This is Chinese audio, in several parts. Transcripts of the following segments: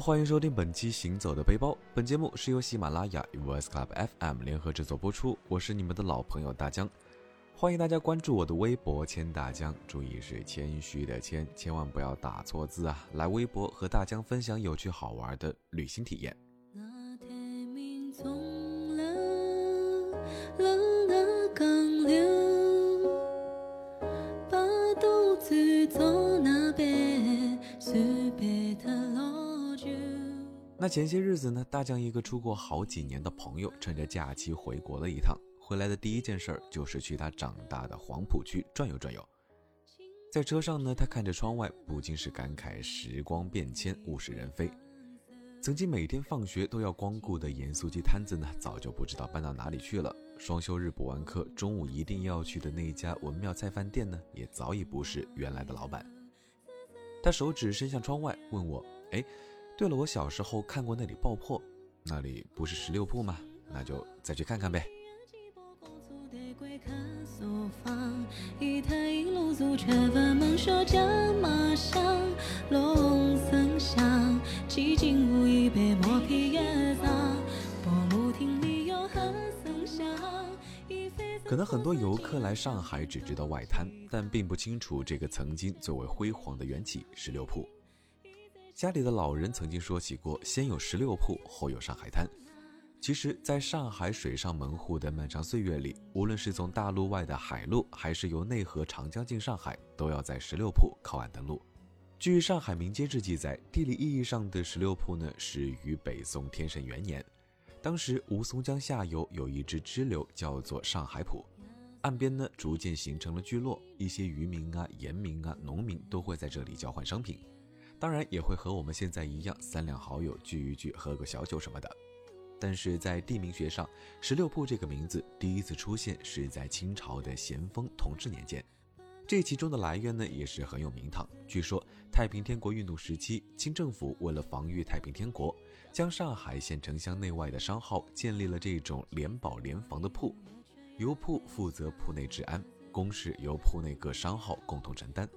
欢迎收听本期《行走的背包》。本节目是由喜马拉雅与 Voice Club FM 联合制作播出。我是你们的老朋友大江，欢迎大家关注我的微博“谦大江”，注意是谦虚的谦，千万不要打错字啊！来微博和大江分享有趣好玩的旅行体验。那前些日子呢，大江一个出国好几年的朋友，趁着假期回国了一趟。回来的第一件事儿就是去他长大的黄浦区转悠转悠。在车上呢，他看着窗外，不禁是感慨时光变迁，物是人非。曾经每天放学都要光顾的盐酥鸡摊子呢，早就不知道搬到哪里去了。双休日补完课，中午一定要去的那家文庙菜饭店呢，也早已不是原来的老板。他手指伸向窗外，问我：“哎。”对了，我小时候看过那里爆破，那里不是十六铺吗？那就再去看看呗。可能很多游客来上海只知道外滩，但并不清楚这个曾经最为辉煌的缘起——十六铺。家里的老人曾经说起过，先有十六铺，后有上海滩。其实，在上海水上门户的漫长岁月里，无论是从大陆外的海路，还是由内河长江进上海，都要在十六铺靠岸登陆。据《上海民间志》记载，地理意义上的十六铺呢，始于北宋天圣元年。当时吴淞江下游有一支支流，叫做上海浦，岸边呢逐渐形成了聚落，一些渔民啊、盐民啊、农民都会在这里交换商品。当然也会和我们现在一样，三两好友聚一聚，喝个小酒什么的。但是在地名学上，十六铺这个名字第一次出现是在清朝的咸丰同治年间。这其中的来源呢，也是很有名堂。据说太平天国运动时期，清政府为了防御太平天国，将上海县城乡内外的商号建立了这种联保联防的铺，由铺负责铺内治安，公事由铺内各商号共同承担。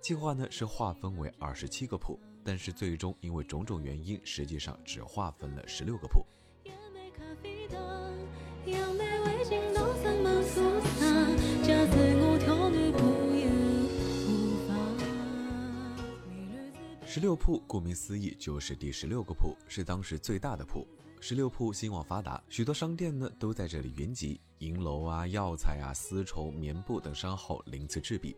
计划呢是划分为二十七个铺，但是最终因为种种原因，实际上只划分了十六个铺。十六铺顾名思义就是第十六个铺，是当时最大的铺。十六铺兴旺发达，许多商店呢都在这里云集，银楼啊、药材啊、丝绸、棉布等商号鳞次栉比。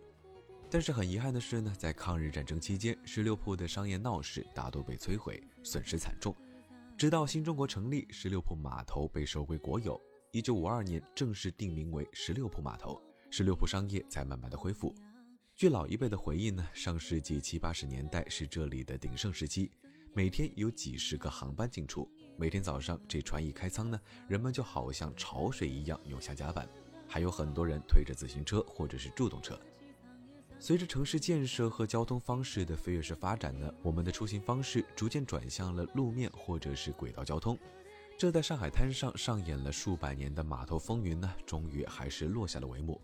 但是很遗憾的是呢，在抗日战争期间，十六铺的商业闹市大多被摧毁，损失惨重。直到新中国成立，十六铺码头被收归国有。一九五二年正式定名为十六铺码头，十六铺商业才慢慢的恢复。据老一辈的回忆呢，上世纪七八十年代是这里的鼎盛时期，每天有几十个航班进出。每天早上这船一开舱呢，人们就好像潮水一样涌向甲板，还有很多人推着自行车或者是助动车。随着城市建设和交通方式的飞跃式发展呢，我们的出行方式逐渐转向了路面或者是轨道交通。这在上海滩上上演了数百年的码头风云呢，终于还是落下了帷幕。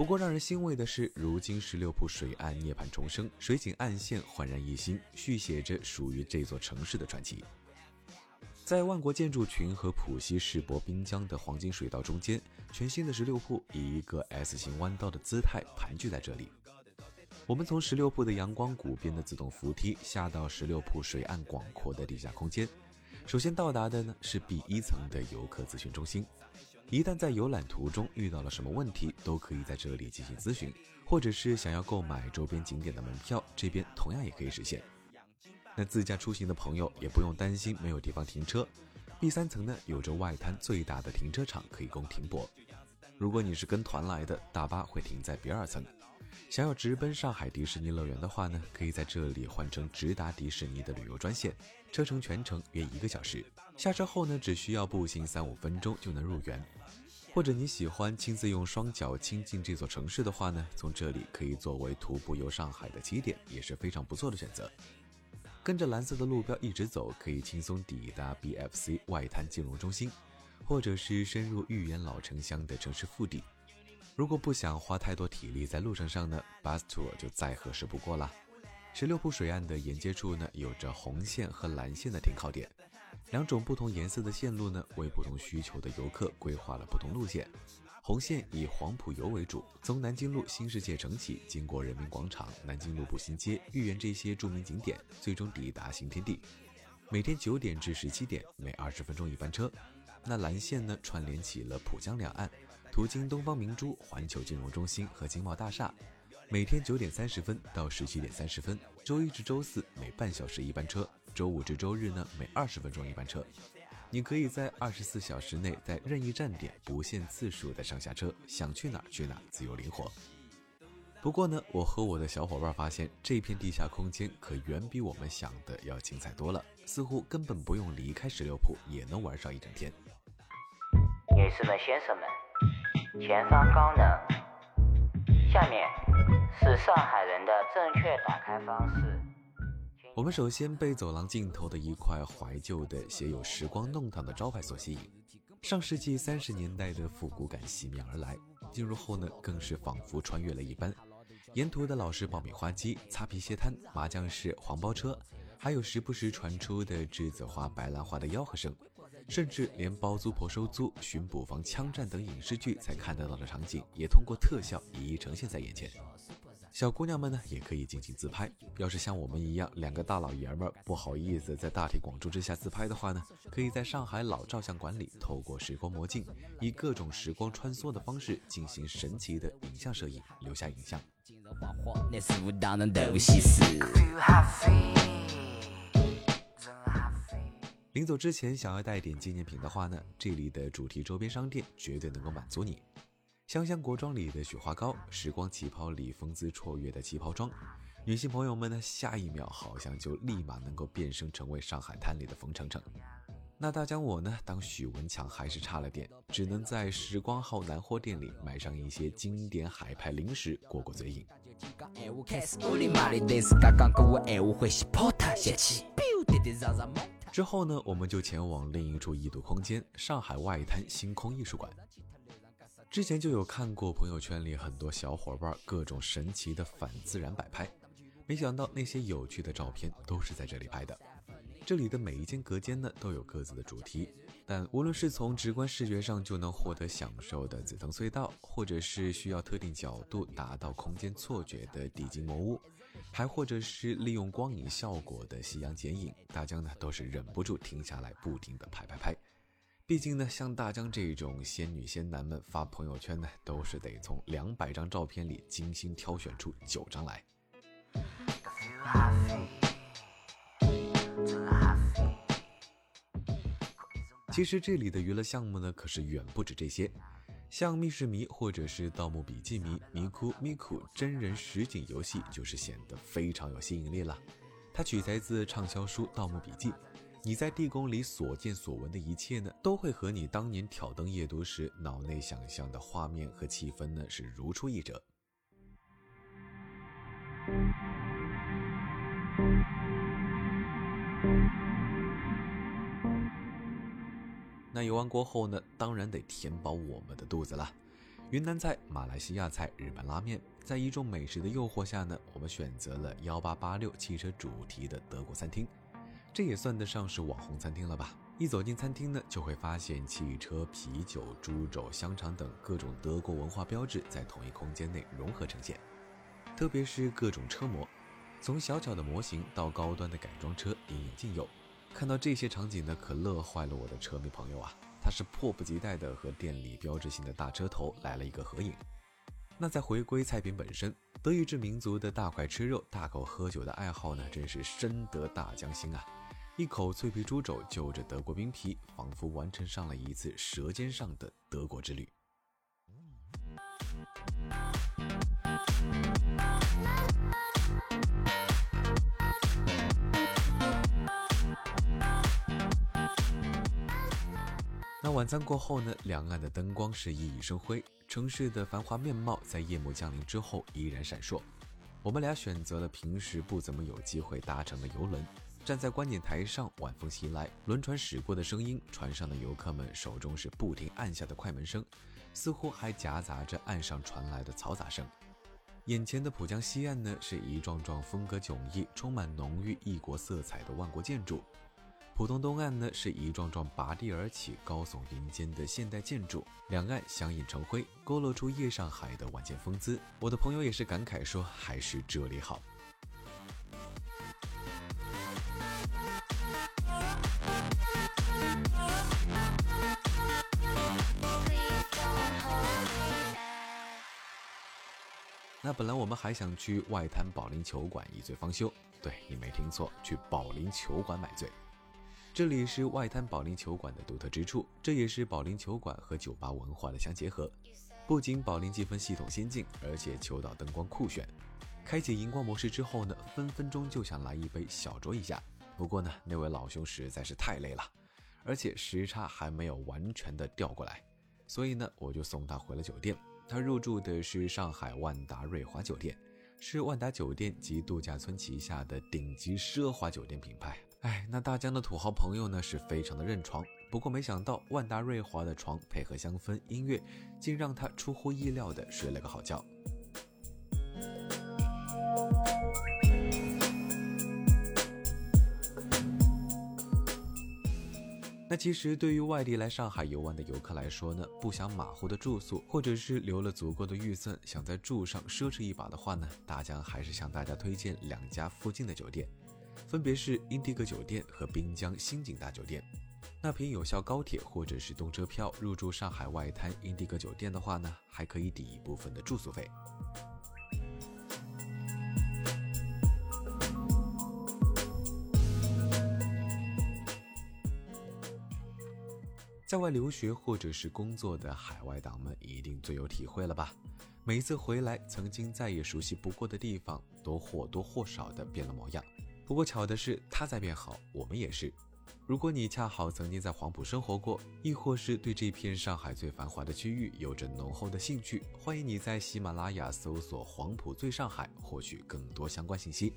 不过让人欣慰的是，如今十六铺水岸涅槃重生，水景岸线焕然一新，续写着属于这座城市的传奇。在万国建筑群和浦西世博滨江的黄金水道中间，全新的十六铺以一个 S 型弯道的姿态盘踞在这里。我们从十六铺的阳光谷边的自动扶梯下到十六铺水岸广阔的地下空间。首先到达的呢是 B 一层的游客咨询中心，一旦在游览途中遇到了什么问题，都可以在这里进行咨询，或者是想要购买周边景点的门票，这边同样也可以实现。那自驾出行的朋友也不用担心没有地方停车，B 三层呢有着外滩最大的停车场可以供停泊。如果你是跟团来的，大巴会停在 B 二层。想要直奔上海迪士尼乐园的话呢，可以在这里换成直达迪士尼的旅游专线，车程全程约一个小时。下车后呢，只需要步行三五分钟就能入园。或者你喜欢亲自用双脚亲近这座城市的话呢，从这里可以作为徒步游上海的起点，也是非常不错的选择。跟着蓝色的路标一直走，可以轻松抵达 BFC 外滩金融中心，或者是深入豫园老城乡的城市腹地。如果不想花太多体力在路程上呢，bus tour 就再合适不过了。十六铺水岸的沿街处呢，有着红线和蓝线的停靠点。两种不同颜色的线路呢，为不同需求的游客规划了不同路线。红线以黄埔游为主，从南京路新世界城起，经过人民广场、南京路步行街、豫园这些著名景点，最终抵达新天地。每天九点至十七点，每二十分钟一班车。那蓝线呢，串联起了浦江两岸，途经东方明珠、环球金融中心和经贸大厦。每天九点三十分到十七点三十分，周一至周四每半小时一班车。周五至周日呢，每二十分钟一班车，你可以在二十四小时内在任意站点不限次数的上下车，想去哪儿去哪儿，自由灵活。不过呢，我和我的小伙伴发现，这片地下空间可远比我们想的要精彩多了，似乎根本不用离开十六铺也能玩上一整天。女士们、先生们，前方高能，下面是上海人的正确打开方式。我们首先被走廊尽头的一块怀旧的写有“时光弄堂”的招牌所吸引，上世纪三十年代的复古感袭面而来。进入后呢，更是仿佛穿越了一般，沿途的老式爆米花机、擦皮鞋摊、麻将室、黄包车，还有时不时传出的栀子花、白兰花的吆喝声，甚至连包租婆收租、巡捕房枪战等影视剧才看得到的场景，也通过特效一一呈现在眼前。小姑娘们呢，也可以进行自拍。要是像我们一样两个大老爷们儿不好意思在大庭广众之下自拍的话呢，可以在上海老照相馆里透过时光魔镜，以各种时光穿梭的方式进行神奇的影像摄影，留下影像。临走之前想要带点纪念品的话呢，这里的主题周边商店绝对能够满足你。香香国妆里的雪花膏，时光旗袍里风姿绰约的旗袍装，女性朋友们呢，下一秒好像就立马能够变身成为上海滩里的冯程程。那大江我呢，当许文强还是差了点，只能在时光号南货店里买上一些经典海派零食过过嘴瘾。之后呢，我们就前往另一处异度空间——上海外滩星空艺术馆。之前就有看过朋友圈里很多小伙伴各种神奇的反自然摆拍，没想到那些有趣的照片都是在这里拍的。这里的每一间隔间呢都有各自的主题，但无论是从直观视觉上就能获得享受的紫藤隧道，或者是需要特定角度达到空间错觉的地精魔屋，还或者是利用光影效果的夕阳剪影，大家呢都是忍不住停下来不停的拍拍拍。毕竟呢，像大江这种仙女仙男们发朋友圈呢，都是得从两百张照片里精心挑选出九张来。其实这里的娱乐项目呢，可是远不止这些，像密室迷或者是盗墓笔记迷、迷窟、咪库真人实景游戏，就是显得非常有吸引力了。它取材自畅销书《盗墓笔记》。你在地宫里所见所闻的一切呢，都会和你当年挑灯夜读时脑内想象的画面和气氛呢是如出一辙。那游玩过后呢，当然得填饱我们的肚子了。云南菜、马来西亚菜、日本拉面，在一众美食的诱惑下呢，我们选择了幺八八六汽车主题的德国餐厅。这也算得上是网红餐厅了吧？一走进餐厅呢，就会发现汽车、啤酒、猪肘、香肠等各种德国文化标志在同一空间内融合呈现。特别是各种车模，从小巧的模型到高端的改装车，应有尽有。看到这些场景呢，可乐坏了我的车迷朋友啊！他是迫不及待地和店里标志性的大车头来了一个合影。那再回归菜品本身，德意志民族的大块吃肉、大口喝酒的爱好呢，真是深得大江心啊！一口脆皮猪肘，就着德国冰皮，仿佛完成上了一次舌尖上的德国之旅。晚餐过后呢，两岸的灯光是熠熠生辉，城市的繁华面貌在夜幕降临之后依然闪烁。我们俩选择了平时不怎么有机会搭乘的游轮。站在观景台上，晚风袭来，轮船驶过的声音，船上的游客们手中是不停按下的快门声，似乎还夹杂着岸上传来的嘈杂声。眼前的浦江西岸呢，是一幢幢风格迥异、充满浓郁异国色彩的万国建筑；浦东东岸呢，是一幢幢拔地而起、高耸云间的现代建筑，两岸相映成辉，勾勒出夜上海的万千风姿。我的朋友也是感慨说：“还是这里好。”那本来我们还想去外滩保龄球馆一醉方休，对你没听错，去保龄球馆买醉。这里是外滩保龄球馆的独特之处，这也是保龄球馆和酒吧文化的相结合。不仅保龄积分系统先进，而且球道灯光酷炫。开启荧光模式之后呢，分分钟就想来一杯小酌一下。不过呢，那位老兄实在是太累了，而且时差还没有完全的调过来，所以呢，我就送他回了酒店。他入住的是上海万达瑞华酒店，是万达酒店及度假村旗下的顶级奢华酒店品牌。哎，那大江的土豪朋友呢，是非常的认床。不过没想到万达瑞华的床配合香氛音乐，竟让他出乎意料的睡了个好觉。那其实对于外地来上海游玩的游客来说呢，不想马虎的住宿，或者是留了足够的预算想在住上奢侈一把的话呢，大江还是向大家推荐两家附近的酒店，分别是英迪格酒店和滨江新景大酒店。那凭有效高铁或者是动车票入住上海外滩英迪格酒店的话呢，还可以抵一部分的住宿费。在外留学或者是工作的海外党们一定最有体会了吧？每一次回来，曾经再也熟悉不过的地方，都或多或少的变了模样。不过巧的是，他在变好，我们也是。如果你恰好曾经在黄埔生活过，亦或是对这片上海最繁华的区域有着浓厚的兴趣，欢迎你在喜马拉雅搜索“黄埔最上海”，获取更多相关信息。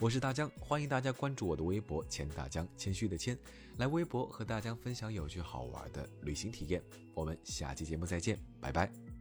我是大江，欢迎大家关注我的微博“谦大江”，谦虚的谦，来微博和大江分享有趣好玩的旅行体验。我们下期节目再见，拜拜。